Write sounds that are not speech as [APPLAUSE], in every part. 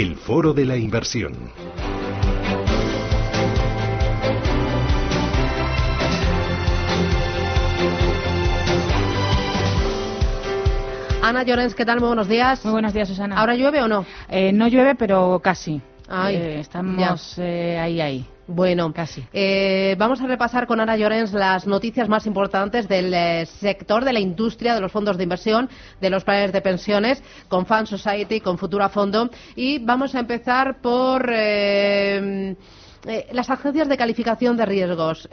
El Foro de la Inversión. Ana Llorens, ¿qué tal? Muy buenos días. Muy buenos días, Susana. ¿Ahora llueve o no? Eh, no llueve, pero casi. Ay, Eh, estamos eh, ahí, ahí. Bueno, Casi. eh, vamos a repasar con Ana Llorens las noticias más importantes del eh, sector de la industria, de los fondos de inversión, de los planes de pensiones, con Fan Society, con Futura Fondo. Y vamos a empezar por eh, eh, las agencias de calificación de riesgos.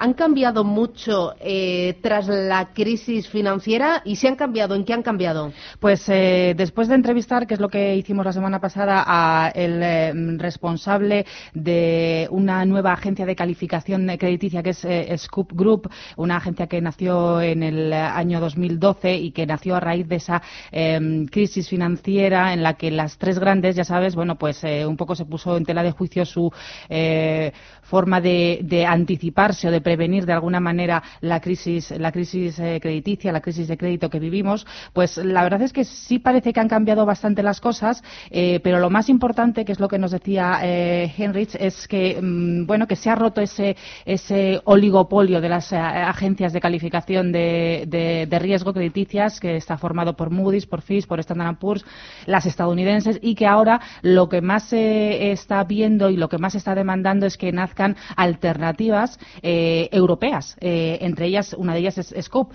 ¿Han cambiado mucho eh, tras la crisis financiera? ¿Y si han cambiado, en qué han cambiado? Pues eh, después de entrevistar, que es lo que hicimos la semana pasada, a el eh, responsable de una nueva agencia de calificación crediticia que es eh, Scoop Group, una agencia que nació en el año 2012 y que nació a raíz de esa eh, crisis financiera en la que las tres grandes, ya sabes, bueno, pues un poco se puso en tela de juicio su forma de, de anticiparse o de prevenir de alguna manera la crisis, la crisis eh, crediticia, la crisis de crédito que vivimos, pues la verdad es que sí parece que han cambiado bastante las cosas, eh, pero lo más importante, que es lo que nos decía eh, Henrich, es que mm, bueno que se ha roto ese, ese oligopolio de las eh, agencias de calificación de, de- riesgo crediticias que está formado por Moody's, por Fitch, por Standard Poor's, las estadounidenses y que ahora lo que más se está viendo y lo que más se está demandando es que nazcan alternativas eh, europeas. Eh, entre ellas, una de ellas es Scope.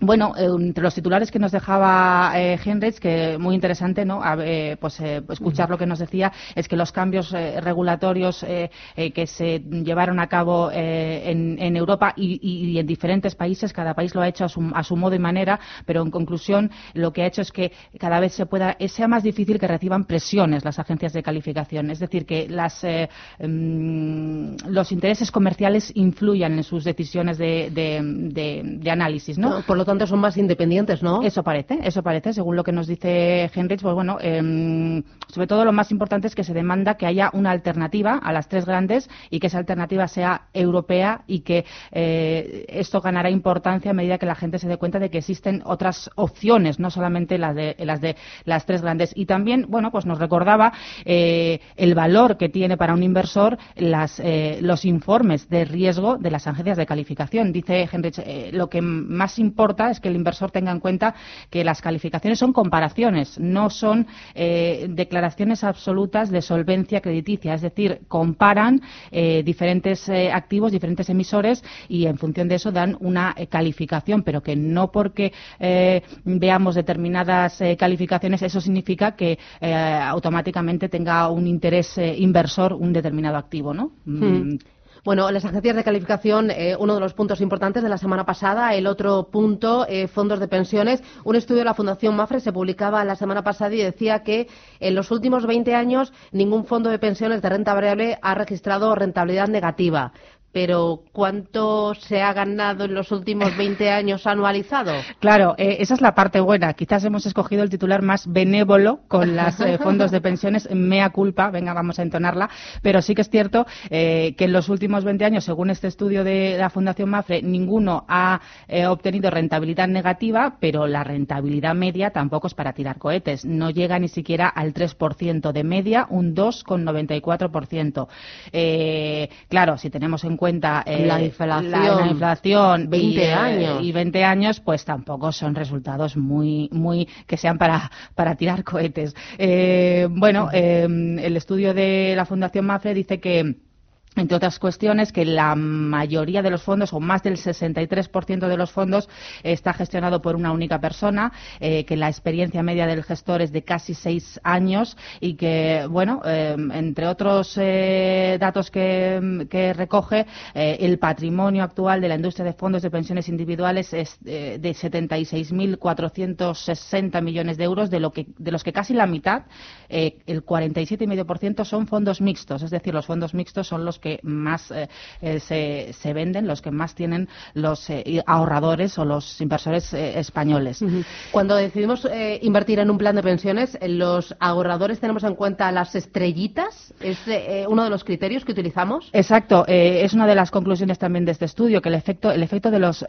Bueno, eh, entre los titulares que nos dejaba eh, Henrich, que muy interesante, ¿no? A- eh, pues eh, escuchar lo que nos decía es que los cambios eh, regulatorios que se llevaron a cabo eh, en, en Europa y, en diferentes países, cada país lo ha hecho a su, a su modo y manera, pero en conclusión lo que ha hecho es que cada vez se pueda sea más difícil que reciban presiones las agencias de calificación, es decir, que las eh, mm, los intereses comerciales influyan en sus decisiones de, de- de- de análisis, ¿no? Por lo tanto, son más independientes, ¿no? Eso parece, eso parece, según lo que nos dice Henrich, pues bueno, em, sobre todo lo más importante es que se demanda que haya una alternativa a las tres grandes y que esa alternativa sea europea y que eh, esto ganará importancia a medida que la gente se dé cuenta de que existen otras opciones, no solamente las de las de las tres grandes. Y también, bueno, pues nos recordaba eh, el valor que tiene para un inversor las, eh, los informes de riesgo de las agencias de calificación. Dice Henrich, eh, lo que más importa es que el inversor tenga en cuenta que las calificaciones son comparaciones, no son eh, declaraciones absolutas de solvencia crediticia. Es decir, comparan eh, diferentes eh, activos, diferentes emisores y en función de eso dan una eh, calificación, pero que no porque eh, veamos determinadas eh, calificaciones eso significa que automáticamente tenga un interés inversor un determinado activo, ¿no? Mm. Bueno, las agencias de calificación, eh, uno de los puntos importantes de la semana pasada. El otro punto, eh, fondos de pensiones. Un estudio de la Fundación Mafre se publicaba la semana pasada y decía que en los últimos 20 años ningún fondo de pensiones de renta variable ha registrado rentabilidad negativa. Pero ¿cuánto se ha ganado en los últimos [LAUGHS] 20 años anualizado? Claro, eh, esa es la parte buena. Quizás hemos escogido el titular más benévolo con los [LAUGHS] fondos de pensiones, mea culpa, venga, vamos a entonarla, pero sí que es cierto eh, que en los últimos 20 años, según este estudio de la Fundación Mafre, ninguno ha eh, obtenido rentabilidad negativa, pero la rentabilidad media tampoco es para tirar cohetes. No llega ni siquiera al 3% de media, un 2,94%. Eh, claro, si tenemos en cuenta eh, La inflación. la, la inflación 20 y, eh, años. y 20 años, pues tampoco son resultados muy, muy que sean para, para tirar cohetes. Eh, bueno, eh, el estudio de la Fundación Mafre dice que entre otras cuestiones, que la mayoría de los fondos, o más del 63% de los fondos, está gestionado por una única persona, eh, que la experiencia media del gestor es de casi seis años y que, bueno, eh, entre otros eh, datos que, recoge, el patrimonio actual de la industria de fondos de pensiones individuales es de 76.460 millones de euros, de, lo que, de los que casi la mitad, el 47,5% son fondos mixtos, es decir, los fondos mixtos son los que más eh, eh, se, venden, los que más tienen los eh, ahorradores o los inversores españoles. Cuando decidimos invertir en un plan de pensiones, ¿los ahorradores tenemos en cuenta las estrellitas? ¿Es uno de los criterios que utilizamos? Exacto. es una de las conclusiones también de este estudio, que el efecto, el efecto de los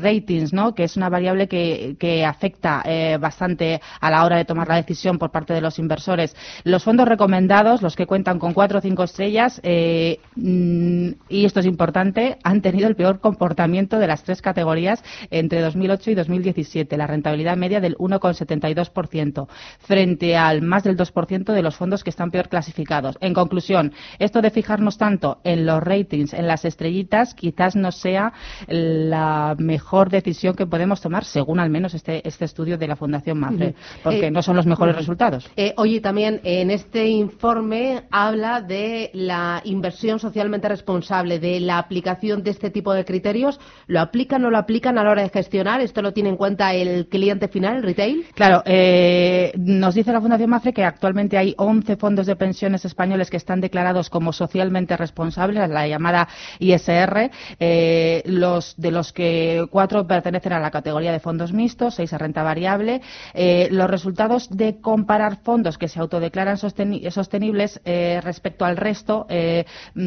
ratings, ¿no? que es una variable que, que afecta bastante a la hora de tomar la decisión por parte de los inversores. Los fondos recomendados, los que cuentan con cuatro o cinco estrellas, Mm, y esto es importante, han tenido el peor comportamiento de las tres categorías entre 2008 y 2017, la rentabilidad media del 1,72%, frente al más del 2% de los fondos que están peor clasificados. En conclusión, esto de fijarnos tanto en los ratings, en las estrellitas, quizás no sea la mejor decisión que podemos tomar, según al menos este, este estudio de la Fundación MAFRE, porque eh, no son los mejores resultados. Eh, oye, también en este informe habla de la inversión socialmente responsable de la aplicación de este tipo de criterios, ¿lo aplican o lo aplican a la hora de gestionar? ¿Esto lo tiene en cuenta el cliente final, el retail? Claro, eh, nos dice la Fundación Mafre que actualmente hay 11 fondos de pensiones españoles que están declarados como socialmente responsables, la llamada ISR, eh, los, de los que cuatro pertenecen a la categoría de fondos mixtos, seis a renta variable. Eh, los resultados de comparar fondos que se autodeclaran sostenibles respecto al resto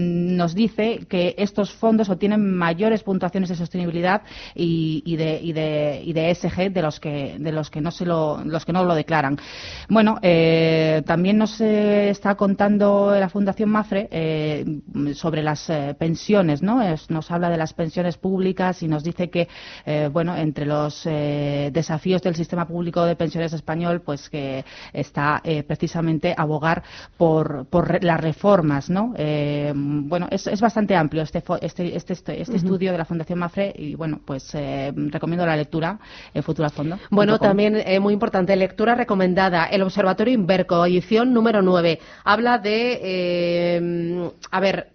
nos dice que estos fondos obtienen mayores puntuaciones de sostenibilidad y, de, y, de, y de ESG de los que de los que no se lo los que no lo declaran. Bueno, eh, también nos eh, está contando la Fundación Mafre eh, sobre las pensiones, ¿no? nos habla de las pensiones públicas y nos dice que bueno entre los desafíos del sistema público de pensiones español, pues que está precisamente abogar por, por las reformas, ¿no? Bueno, es, es, bastante amplio este, este, este, este, este estudio de la Fundación Mafre y, bueno, pues eh, recomiendo la lectura en Futura Fondo. Bueno, también eh, muy importante, lectura recomendada, el Observatorio Inverco, edición número 9. Habla de, eh, a ver,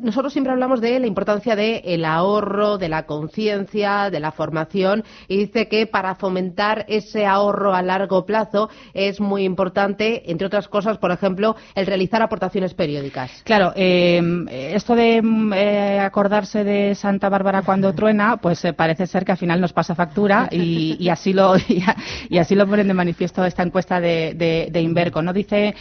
nosotros siempre hablamos de la importancia del ahorro, de la conciencia, de la formación, y dice que para fomentar ese ahorro a largo plazo es muy importante, entre otras cosas, por ejemplo, el realizar aportaciones periódicas. Claro, eh, esto de eh, acordarse de Santa Bárbara cuando [LAUGHS] truena, pues eh, parece ser que al final nos pasa factura y, así lo [LAUGHS] y, así lo ponen de manifiesto esta encuesta de, Inverco. No dice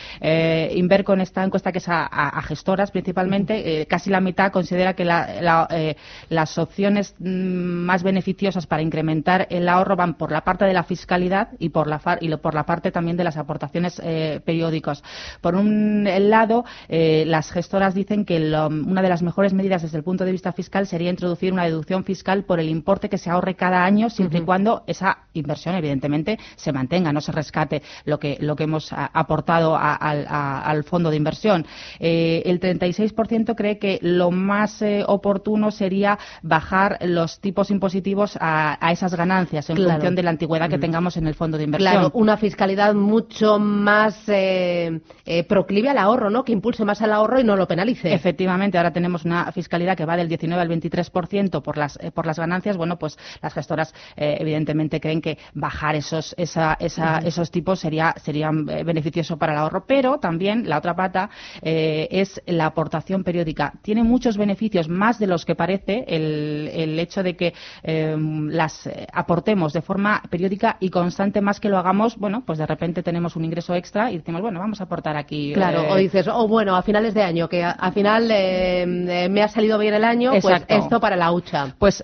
Inverco en esta encuesta que es a gestoras principalmente eh, casi la mitad considera que eh, las opciones mm, más beneficiosas para incrementar el ahorro van por la parte de la fiscalidad y por la, y por la parte también de las aportaciones eh, periódicas. Por un lado, las gestoras dicen que una de las mejores medidas desde el punto de vista fiscal sería introducir una deducción fiscal por el importe que se ahorre cada año, siempre y cuando esa inversión, evidentemente, se mantenga, no se rescate lo que, lo que hemos aportado al fondo de inversión. el 36% cree que lo más eh, oportuno sería bajar los tipos impositivos a, esas ganancias en función de la antigüedad que mm. tengamos en el fondo de inversión. Claro, una fiscalidad mucho más eh, eh, proclive al ahorro, ¿no? Que impulse más al ahorro y no lo penalice. Efectivamente, ahora tenemos una fiscalidad que va del 19 al 23% por las por las ganancias. Bueno, pues las gestoras evidentemente creen que bajar esos esa, esos tipos sería sería beneficioso para el ahorro, pero también la otra pata es la aportación periódica tiene muchos beneficios, más de los que parece el, hecho de que em, las eh, aportemos de forma periódica y constante, más que lo hagamos, bueno, pues de repente tenemos un ingreso extra y decimos, bueno, vamos a aportar aquí. Claro, eh, o dices, o oh, bueno, a finales de año, que al final em, eh, me ha salido bien el año, pues esto para la hucha. Pues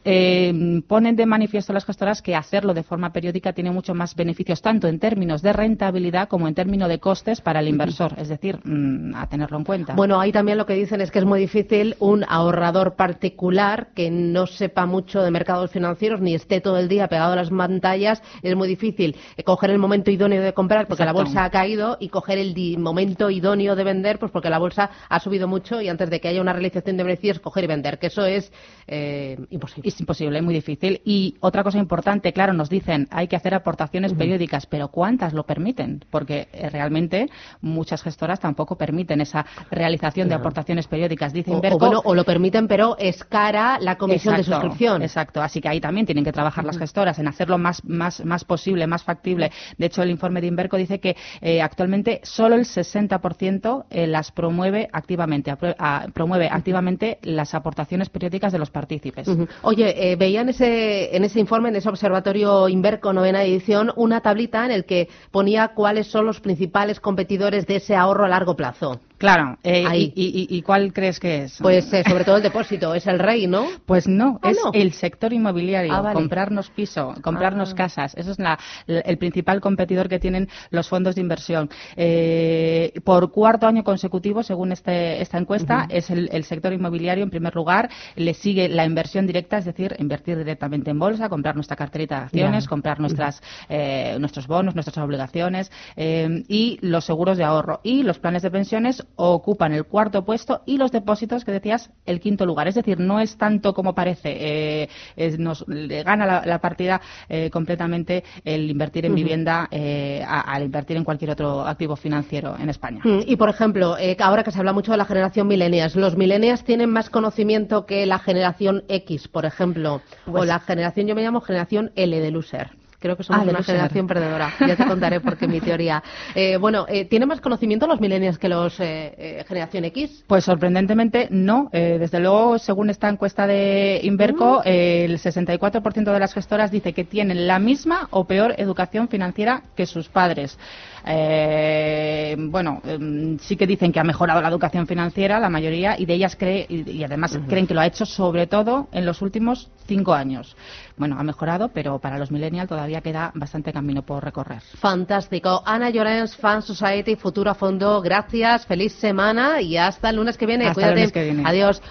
ponen de manifiesto las gestoras que hacerlo de forma periódica tiene mucho más beneficios, tanto en términos de rentabilidad como en términos de costes para el inversor. Es decir, mm, a tenerlo en cuenta. Bueno, ahí también lo que dicen es que es muy muy difícil un ahorrador particular que no sepa mucho de mercados financieros ni esté todo el día pegado a las pantallas. Es muy difícil eh, coger el momento idóneo de comprar porque la bolsa ha caído y coger el momento idóneo de vender pues porque la bolsa ha subido mucho y antes de que haya una realización de beneficios coger y vender, que eso es eh, imposible. Es imposible, es muy difícil. Y otra cosa importante, claro, nos dicen hay que hacer aportaciones periódicas, pero ¿cuántas lo permiten? Porque eh, realmente muchas gestoras tampoco permiten esa realización de aportaciones periódicas. Dicen o, o, lo permiten, pero es cara la comisión de suscripción. Exacto, así que ahí también tienen que trabajar las gestoras en hacerlo más, más, más posible, más factible. De hecho, el informe de Inverco dice que eh, actualmente solo el 60% eh, las promueve activamente, promueve activamente las aportaciones periódicas de los partícipes. Oye, eh, veía en ese, en ese informe, en ese observatorio Inverco novena edición, una tablita en el que ponía cuáles son los principales competidores de ese ahorro a largo plazo. Claro, eh, y, cuál crees que es? Pues eh, sobre todo el depósito, es el rey, ¿no? Pues no, ah, es el sector inmobiliario, ah, comprarnos piso, comprarnos ah. casas. Eso es el principal competidor que tienen los fondos de inversión. Eh, por cuarto año consecutivo, según este, esta encuesta, es el, sector inmobiliario en primer lugar. Le sigue la inversión directa, es decir, invertir directamente en bolsa, comprar nuestra carterita de acciones, comprar nuestras, nuestros bonos, nuestras obligaciones y los seguros de ahorro y los planes de pensiones ocupan el cuarto puesto y los depósitos, que decías, el quinto lugar. Es decir, no es tanto como parece. Eh, nos gana la, partida eh, completamente el invertir en vivienda eh, al invertir en cualquier otro activo financiero en España. Mm, y, por ejemplo, ahora que se habla mucho de la generación millennials, ¿los millennials tienen más conocimiento que la generación X, por ejemplo? o pues la generación, yo me llamo generación L de loser. Creo que somos ah, una generación perdedora. Ya te contaré por qué mi teoría. Eh, bueno, eh, ¿tiene más conocimiento los millennials que los eh, generación X? Pues sorprendentemente no. desde luego, según esta encuesta de Inverco, mm. el 64% de las gestoras dice que tienen la misma o peor educación financiera que sus padres. bueno, em, sí que dicen que ha mejorado la educación financiera, la mayoría, y de ellas cree, y, además creen que lo ha hecho sobre todo en los últimos cinco años. Bueno, ha mejorado, pero para los millennials todavía queda bastante camino por recorrer. Fantástico. Ana Llorens, Fan Society, Futuro a Fondo, gracias, feliz semana y hasta el lunes que viene. Hasta el lunes que viene. Adiós.